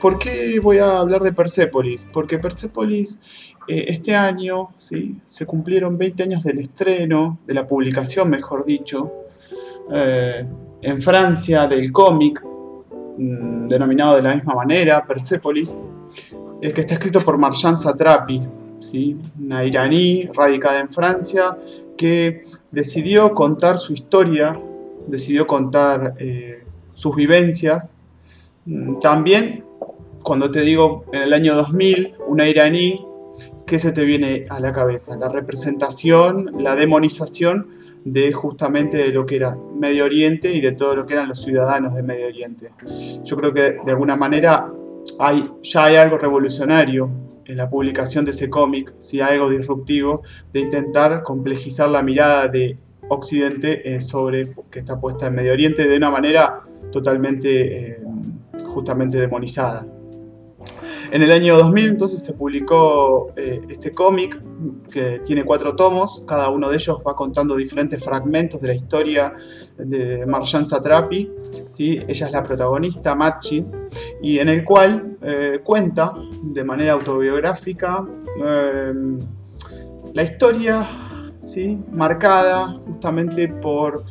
¿Por qué voy a hablar de Persepolis? Porque Persepolis eh, este año ¿sí? se cumplieron 20 años del estreno, de la publicación, mejor dicho, eh, en Francia del cómic, mm, denominado de la misma manera, Persepolis, el que está escrito por Marjan Satrapi, ¿sí? una iraní radicada en Francia, que decidió contar su historia, decidió contar eh, sus vivencias. Mm, también, cuando te digo en el año 2000, una iraní ¿qué se te viene a la cabeza? La representación, la demonización de justamente de lo que era Medio Oriente y de todo lo que eran los ciudadanos de Medio Oriente. Yo creo que de alguna manera hay, ya hay algo revolucionario en la publicación de ese cómic, si hay algo disruptivo, de intentar complejizar la mirada de Occidente eh, sobre que está puesta en Medio Oriente de una manera totalmente eh, justamente demonizada. En el año 2000 entonces se publicó eh, este cómic que tiene cuatro tomos, cada uno de ellos va contando diferentes fragmentos de la historia de Marjan Satrapi, ¿sí? ella es la protagonista, Machi, y en el cual eh, cuenta de manera autobiográfica eh, la historia ¿sí? marcada justamente por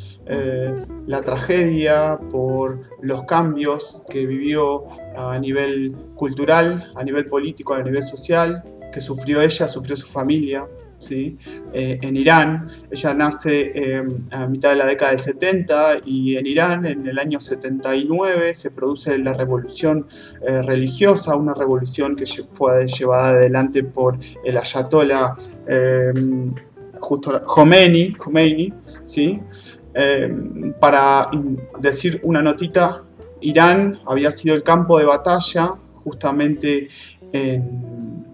la tragedia, por los cambios que vivió a nivel cultural, a nivel político, a nivel social, que sufrió ella, sufrió su familia. Eh, en Irán. Ella nace em, a mitad de la década del 70 y en Irán en el año 79 se produce la revolución eh, religiosa, una revolución que fue llevada adelante por el ayatollah justo Khomeini, ¿sí? Em, para decir una notita, Irán había sido el campo de batalla justamente en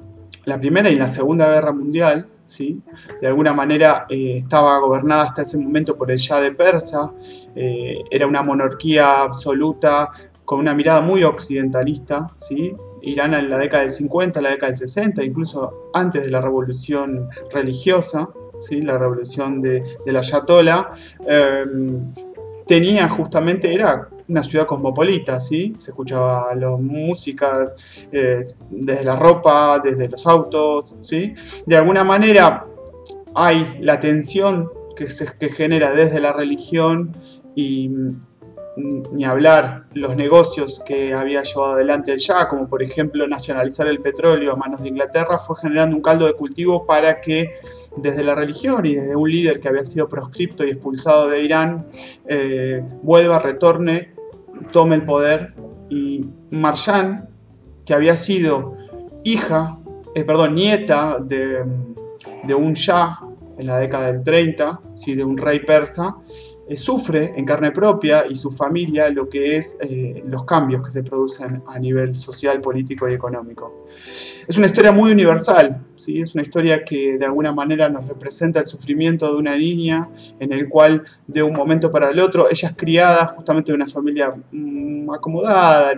la Primera y la Segunda Guerra Mundial, ¿sí? de alguna manera eh, estaba gobernada hasta ese momento por el Shah de Persa, eh, era una monarquía absoluta con una mirada muy occidentalista, ¿sí? Irán en la década del 50, la década del 60, incluso antes de la revolución religiosa, ¿sí? la revolución de, la Ayatollah, eh, tenía justamente, era una ciudad cosmopolita, ¿sí? Se escuchaba la música eh, desde la ropa, desde los autos, ¿sí? De alguna manera hay la tensión que se que genera desde la religión y ni hablar los negocios que había llevado adelante el Shah, como por ejemplo nacionalizar el petróleo a manos de Inglaterra, fue generando un caldo de cultivo para que desde la religión y desde un líder que había sido proscripto y expulsado de Irán, eh, vuelva, retorne, tome el poder y Marjan, que había sido hija, eh, perdón, nieta de, de un Shah en la década del 30, ¿sí? de un rey persa, sufre en carne propia y su familia lo que es eh, los cambios que se producen a nivel social, político y económico. Es una historia muy universal, ¿sí? es una historia que de alguna manera nos representa el sufrimiento de una niña en el cual de un momento para el otro ella es criada justamente de una familia mm, acomodada,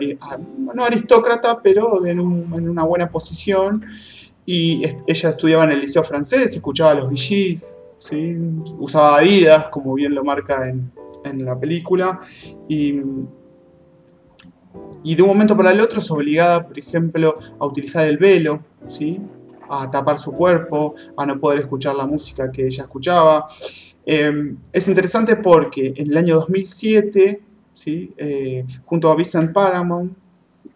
no aristócrata, pero en, una buena posición y ella estudiaba en el liceo francés, escuchaba los VGs, usaba Adidas, como bien lo marca en, la película, y, y, de un momento para el otro es obligada, por ejemplo, a utilizar el velo, ¿sí? a tapar su cuerpo, a no poder escuchar la música que ella escuchaba. Em, es interesante porque en el año 2007, ¿sí? Eh, junto a Vincent Paramount,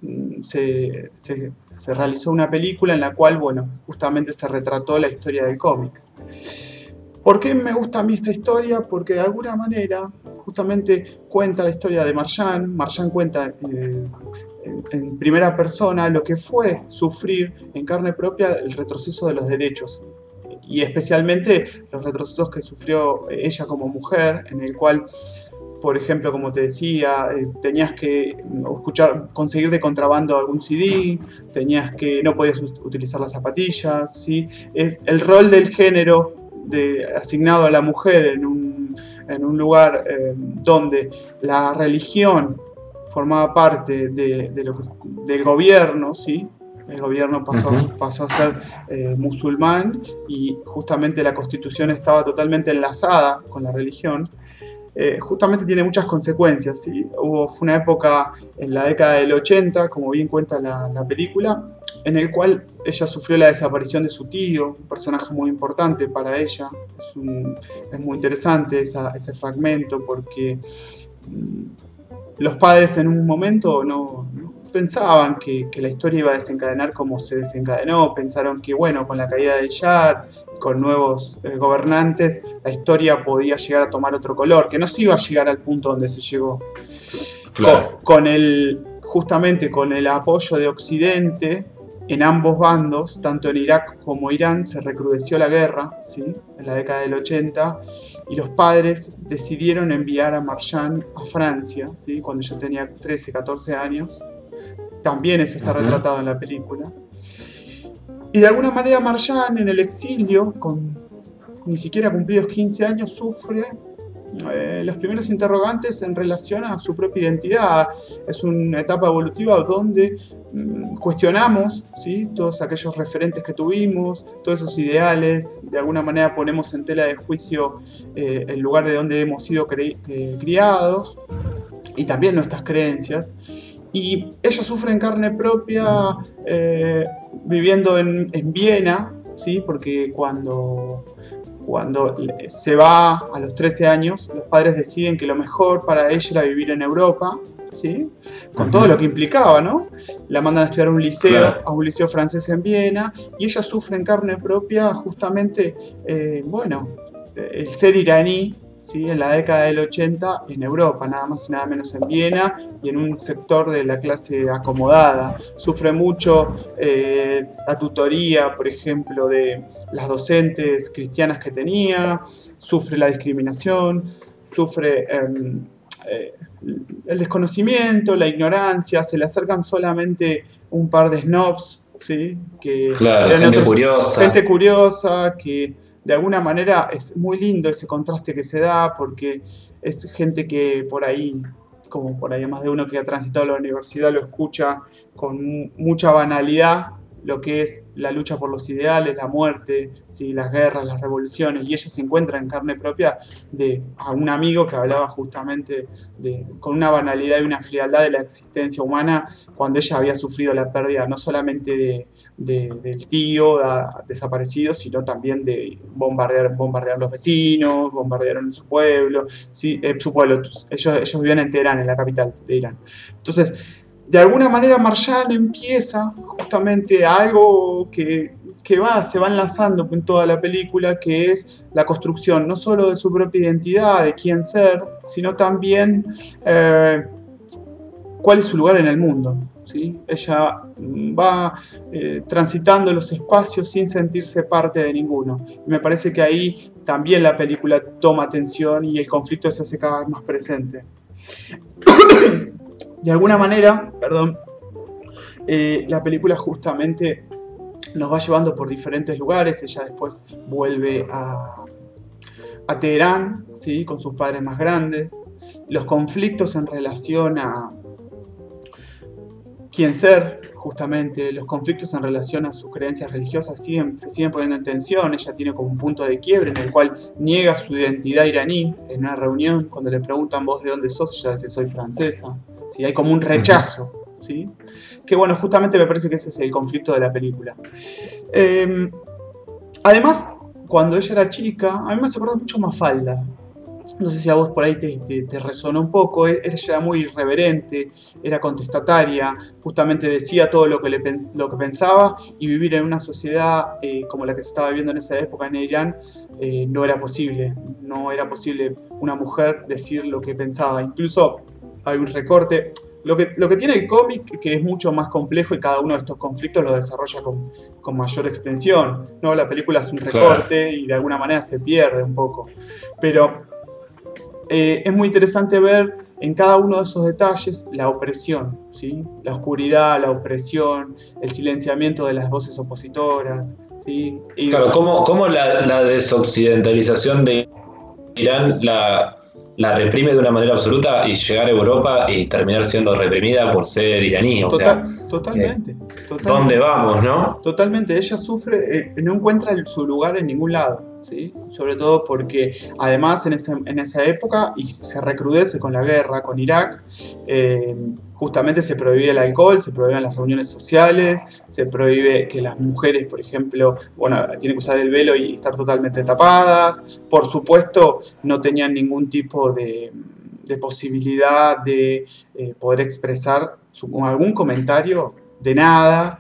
mm, se, se, se, realizó una película en la cual, bueno, justamente se retrató la historia del cómic. ¿Por qué me gusta a mí esta historia? Porque de alguna manera justamente cuenta la historia de Marjan. Marjan cuenta eh, en primera persona lo que fue sufrir en carne propia el retroceso de los derechos y especialmente los retrocesos que sufrió ella como mujer, en el cual, por ejemplo, como te decía, eh, tenías que escuchar, conseguir de contrabando algún CD, tenías que no podías utilizar las zapatillas, ¿sí? Es el rol del género asignado a la mujer en un, en un lugar eh, donde la religión formaba parte de, lo del gobierno, ¿sí? el gobierno pasó, pasó a ser eh, musulmán y justamente la constitución estaba totalmente enlazada con la religión. eh, justamente tiene muchas consecuencias. ¿sí? Hubo, fue una época en la década del 80, como bien cuenta la, la película, en el cual ella sufrió la desaparición de su tío, un personaje muy importante para ella. Es, un, es muy interesante esa, ese fragmento porque mm, los padres en un momento no, no pensaban que, que, la historia iba a desencadenar como se desencadenó, pensaron que bueno, con la caída de Yar, con nuevos eh, gobernantes, la historia podía llegar a tomar otro color, que no se iba a llegar al punto donde se llegó. Claro. Con, con el, justamente con el apoyo de Occidente, en ambos bandos, tanto en Irak como Irán, se recrudeció la guerra, ¿sí? en la década del 80, y los padres decidieron enviar a Marchand a Francia, ¿sí? cuando yo tenía 13, 14 años. También eso está retratado en la película. Y de alguna manera Marchand en el exilio, con ni siquiera cumplidos 15 años, sufre eh, los primeros interrogantes en relación a su propia identidad. Es una etapa evolutiva donde mm, cuestionamos ¿sí? todos aquellos referentes que tuvimos, todos esos ideales, de alguna manera ponemos en tela de juicio eh, el lugar de donde hemos sido eh, criados y también nuestras creencias. Y ella sufre en carne propia eh, viviendo en, en Viena, ¿sí? porque cuando, cuando se va a los 13 años, los padres deciden que lo mejor para ella era vivir en Europa, ¿sí? con todo lo que implicaba, ¿no? La mandan a estudiar a un liceo, Claro. a un liceo francés en Viena, y ella sufre en carne propia justamente, eh, bueno, el ser iraní, ¿sí? en la década del 80 en Europa, nada más y nada menos en Viena y en un sector de la clase acomodada. Sufre mucho eh, la tutoría, por ejemplo, de las docentes cristianas que tenía, sufre la discriminación, sufre em, eh, el desconocimiento, la ignorancia, se le acercan solamente un par de snobs, ¿sí? que Claro, eran gente otros- curiosa. gente curiosa, que de alguna manera es muy lindo ese contraste que se da, porque es gente que por ahí, como por ahí más de uno que ha transitado la universidad, lo escucha con mu- mucha banalidad lo que es la lucha por los ideales, la muerte, ¿sí? las guerras, las revoluciones, y ella se encuentra en carne propia de a un amigo que hablaba justamente de, con una banalidad y una frialdad de la existencia humana cuando ella había sufrido la pérdida no solamente de, de- del tío da- desaparecido, sino también de bombardear, bombardear los vecinos, bombardearon su pueblo, sí, eh, su pueblo, ellos, ellos vivían en Teherán, en la capital de Irán. Entonces, de alguna manera Marjan empieza justamente algo que, que va, se va enlazando en toda la película, que es la construcción no solo de su propia identidad, de quién ser, sino también eh, cuál es su lugar en el mundo. ¿sí? Ella va eh, transitando los espacios sin sentirse parte de ninguno. Y me parece que ahí también la película toma atención y el conflicto se hace cada vez más presente. De alguna manera, perdón, eh, la película justamente nos va llevando por diferentes lugares. Ella después vuelve a, Teherán, ¿sí? con sus padres más grandes. Los conflictos en relación a quién ser, justamente, los conflictos en relación a sus creencias religiosas siguen, se siguen poniendo en tensión. Ella tiene como un punto de quiebre en el cual niega su identidad iraní en una reunión. Cuando le preguntan vos de dónde sos, ella dice soy francesa. ¿Sí? Hay como un rechazo. ¿sí? Que bueno, justamente me parece que ese es el conflicto de la película. Eh, además, cuando ella era chica, a mí me hace acordar mucho Mafalda. No sé si a vos por ahí te, te, te resonó un poco. Ella era muy irreverente, era contestataria, justamente decía todo lo que, le, lo que pensaba y vivir en una sociedad eh, como la que se estaba viviendo en esa época en Irán eh, no era posible. No era posible una mujer decir lo que pensaba. Incluso hay un recorte. Lo que, lo que tiene el cómic, que es mucho más complejo y cada uno de estos conflictos lo desarrolla con, con mayor extensión. ¿no? La película es un recorte claro. y de alguna manera se pierde un poco. Pero eh, es muy interesante ver en cada uno de esos detalles la opresión, ¿sí? la oscuridad, la opresión, el silenciamiento de las voces opositoras. ¿sí? Y claro, ¿cómo, cómo la, la, desoccidentalización de Irán la, la, reprime de una manera absoluta y llegar a Europa y terminar siendo reprimida por ser iraní? O Total, sea, Totalmente, totalmente. ¿Dónde vamos, no? Totalmente, ella sufre, eh, no encuentra su lugar en ningún lado, ¿sí? Sobre todo porque además en, esa época, y se recrudece con la guerra con Irak, eh, justamente se prohíbe el alcohol, se prohíben las reuniones sociales, se prohíbe que las mujeres, por ejemplo, bueno, tienen que usar el velo y estar totalmente tapadas. Por supuesto, no tenían ningún tipo de, posibilidad de eh, poder expresar algún comentario de nada.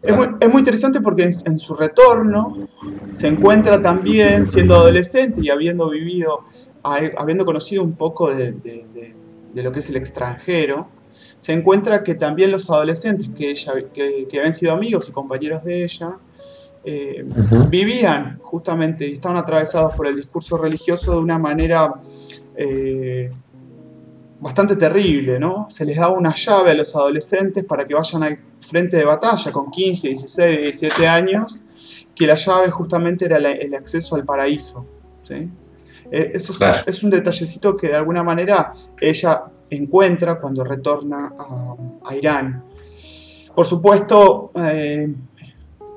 Es muy, interesante porque en, su retorno se encuentra también siendo adolescente y habiendo vivido, habiendo conocido un poco de, de lo que es el extranjero, se encuentra que también los adolescentes que, ella, que, habían sido amigos y compañeros de ella, eh, vivían justamente y estaban atravesados por el discurso religioso de una manera eh, bastante terrible, ¿no? Se les daba una llave a los adolescentes para que vayan al frente de batalla con 15, 16, 17 años, que la llave justamente era el acceso al paraíso. ¿sí? Eh, eso es un detallecito que de alguna manera ella encuentra cuando retorna a, Irán. Por supuesto, eh,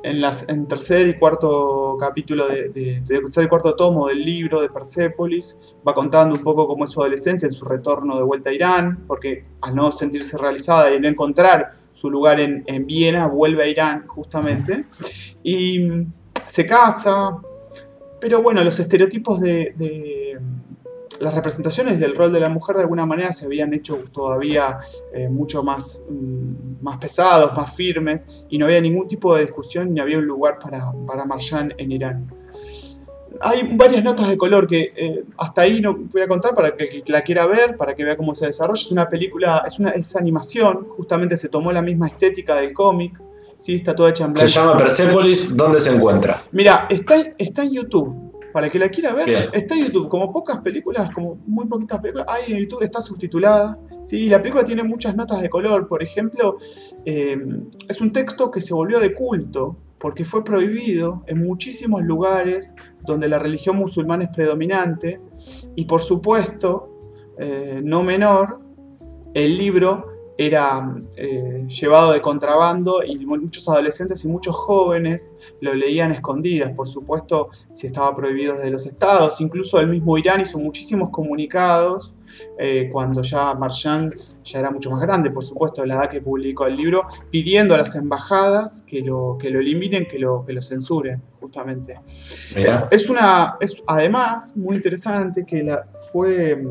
en, las, en, tercer y cuarto capítulo, de, tercer y cuarto tomo del libro de Persépolis, va contando un poco cómo es su adolescencia, en su retorno de vuelta a Irán, porque al no sentirse realizada y no encontrar su lugar en, Viena, vuelve a Irán justamente, y se casa, pero bueno, los estereotipos de las representaciones del rol de la mujer de alguna manera se habían hecho todavía eh, mucho más, mm, más pesados, más firmes, y no había ningún tipo de discusión ni había un lugar para, para Marjan en Irán. Hay varias notas de color que eh, hasta ahí no voy a contar para que, la quiera ver, para que vea cómo se desarrolla. Es una película, es una es animación, justamente se tomó la misma estética del cómic, sí, está toda hecha en blanco. Se llama Persepolis, ¿dónde se encuentra? Mira, está, está en YouTube. Para que la quiera ver, está en YouTube. Como pocas películas, como muy poquitas películas, hay en YouTube, está subtitulada. ¿sí? La película tiene muchas notas de color. Por ejemplo, eh, es un texto que se volvió de culto porque fue prohibido en muchísimos lugares donde la religión musulmana es predominante. Y por supuesto, eh, no menor, el libro era eh, llevado de contrabando y muchos adolescentes y muchos jóvenes lo leían escondidas. Por supuesto, si estaba prohibido desde los estados. Incluso el mismo Irán hizo muchísimos comunicados eh, cuando ya Marchand ya era mucho más grande, por supuesto, la edad que publicó el libro, pidiendo a las embajadas que lo, que lo eliminen, que lo, que lo censuren, justamente. Es una, es además muy interesante que la, fue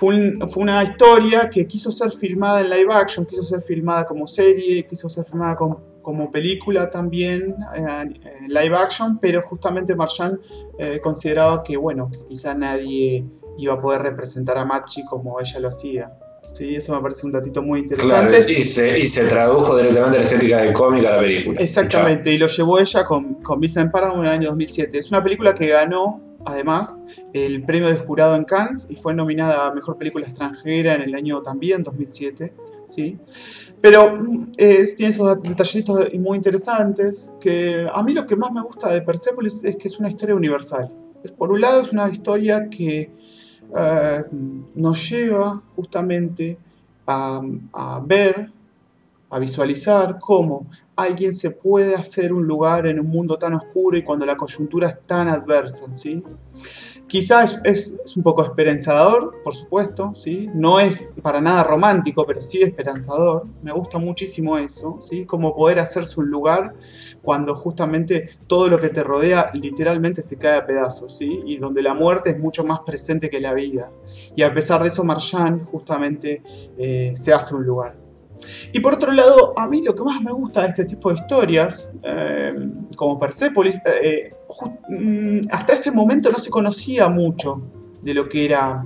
mm, fue, una historia que quiso ser filmada en live action, quiso ser filmada como serie, quiso ser filmada como, película también en live action, pero justamente Marchand eh, consideraba que, bueno, que quizá nadie iba a poder representar a Machi como ella lo hacía. Sí, eso me parece un datito muy interesante. Claro, y se, y se tradujo directamente la estética del cómic a la película. Exactamente, y lo llevó ella con, con Vincent Paramount en el año 2007. Es una película que ganó además el premio del jurado en Cannes y fue nominada a Mejor Película Extranjera en el año también, 2007. ¿sí? Pero tiene esos detallitos muy interesantes que a mí lo que más me gusta de Persepolis es que es una historia universal. Por un lado es una historia que eh, nos lleva justamente a ver, a visualizar cómo alguien se puede hacer un lugar en un mundo tan oscuro y cuando la coyuntura es tan adversa, ¿sí? Quizás es, un poco esperanzador, por supuesto, ¿sí? No es para nada romántico, pero sí esperanzador. Me gusta muchísimo eso, ¿sí? Como poder hacerse un lugar cuando justamente todo lo que te rodea literalmente se cae a pedazos, ¿sí? Y donde la muerte es mucho más presente que la vida. Y a pesar de eso, Marjan justamente eh, se hace un lugar. Y por otro lado, a mí lo que más me gusta de este tipo de historias, eh, como Persepolis, eh, mm, hasta ese momento no se conocía mucho de lo que era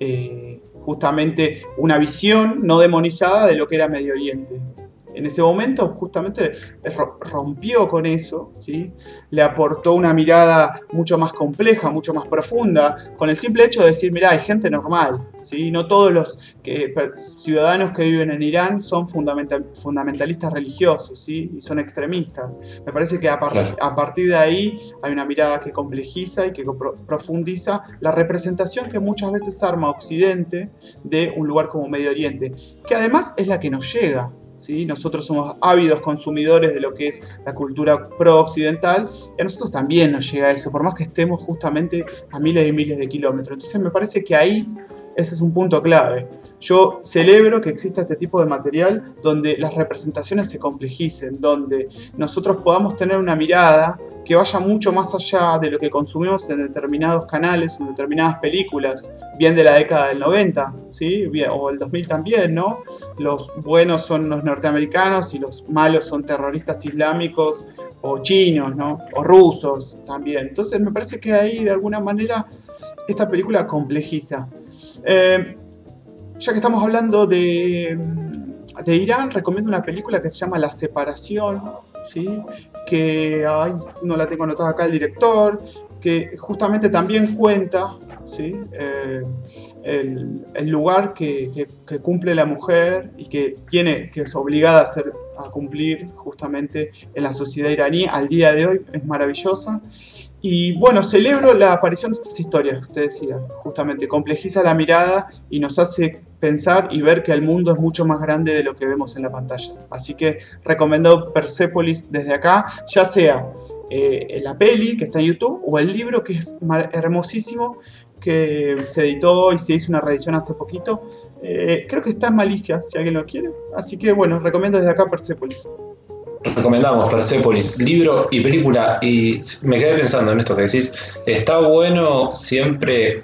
eh, justamente una visión no demonizada de lo que era Medio Oriente. En ese momento justamente rompió con eso, ¿sí? le aportó una mirada mucho más compleja, mucho más profunda, con el simple hecho de decir, mira, hay gente normal, ¿sí? no todos los ciudadanos que viven en Irán son fundamentalistas religiosos ¿sí? y son extremistas. Me parece que a, a, partir de ahí hay una mirada que complejiza y que profundiza la representación que muchas veces arma Occidente de un lugar como Medio Oriente, que además es la que nos llega. Nosotros somos ávidos consumidores de lo que es la cultura pro-occidental y a nosotros también nos llega eso, por más que estemos justamente a miles y miles de kilómetros. Entonces me parece que ahí ese es un punto clave. Yo celebro que exista este tipo de material donde las representaciones se complejicen, donde nosotros podamos tener una mirada que vaya mucho más allá de lo que consumimos en determinados canales, en determinadas películas, bien de la década del 90, ¿sí? o el 2000 también, ¿no? Los buenos son los norteamericanos y los malos son terroristas islámicos o chinos, ¿no? O rusos también. Entonces me parece que ahí de alguna manera esta película complejiza. Eh, ya que estamos hablando de, Irán, recomiendo una película que se llama La Separación, ¿sí? que no la tengo anotada acá el director, que justamente también cuenta ¿sí? Eh, el, lugar que, cumple la mujer y que tiene, que es obligada a, a cumplir justamente en la sociedad iraní al día de hoy, es maravillosa. Y bueno, celebro la aparición de estas historias, usted decía, justamente, complejiza la mirada y nos hace pensar y ver que el mundo es mucho más grande de lo que vemos en la pantalla. Así que recomiendo Persepolis desde acá, ya sea eh, la peli que está en YouTube o el libro que es hermosísimo que se editó y se hizo una reedición hace poquito. Eh, creo que está en Malicia, si alguien lo quiere. Así que bueno, recomiendo desde acá Persepolis recomendamos Persepolis, libro y película. Y me quedé pensando en esto que decís. Está bueno siempre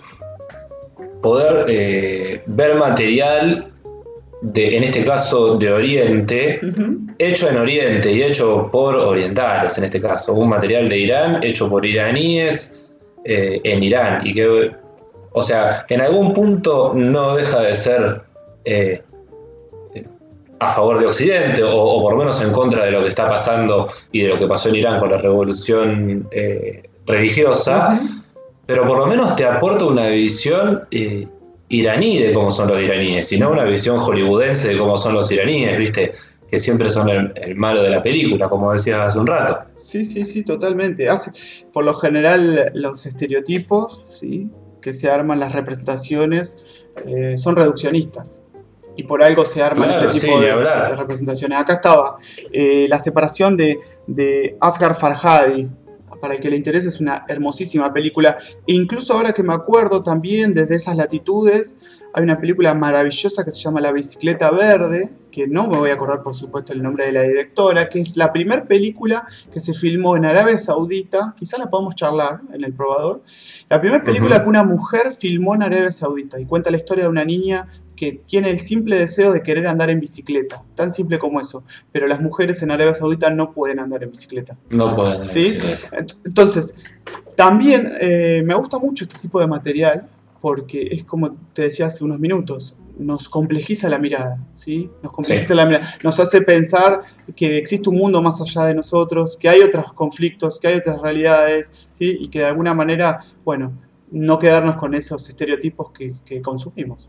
poder eh, ver material de, en este caso, de Oriente, hecho en Oriente y hecho por orientales, en este caso. Un material de Irán hecho por iraníes eh, en Irán. Y que, o sea, en algún punto no deja de ser. Eh, a favor de Occidente, o, por lo menos en contra de lo que está pasando y de lo que pasó en Irán con la revolución religiosa, pero por lo menos te aporta una visión eh, iraní de cómo son los iraníes, y no una visión hollywoodense de cómo son los iraníes, ¿viste? Que siempre son el, malo de la película, como decías hace un rato. Sí, sí, sí, totalmente. Hace, por lo general, los estereotipos, ¿sí? que se arman las representaciones, eh, son reduccionistas y por algo se arman ese tipo de, representaciones. Acá estaba eh, la separación de, de Asghar Farhadi. Para el que le interese, es una hermosísima película. E incluso ahora que me acuerdo también, desde esas latitudes, hay una película maravillosa que se llama La bicicleta verde, que no me voy a acordar por supuesto el nombre de la directora, que es la primera película que se filmó en Arabia Saudita, quizá la podamos charlar en el probador, la primera película que una mujer filmó en Arabia Saudita y cuenta la historia de una niña que tiene el simple deseo de querer andar en bicicleta, tan simple como eso, pero las mujeres en Arabia Saudita no pueden andar en bicicleta. No pueden. ¿Sí? Entonces, también eh, me gusta mucho este tipo de material porque es como te decía hace unos minutos, nos complejiza la mirada, ¿sí? Nos complejiza la mirada, nos hace pensar que existe un mundo más allá de nosotros, que hay otros conflictos, que hay otras realidades, ¿sí? Y que de alguna manera, bueno, no quedarnos con esos estereotipos que consumimos.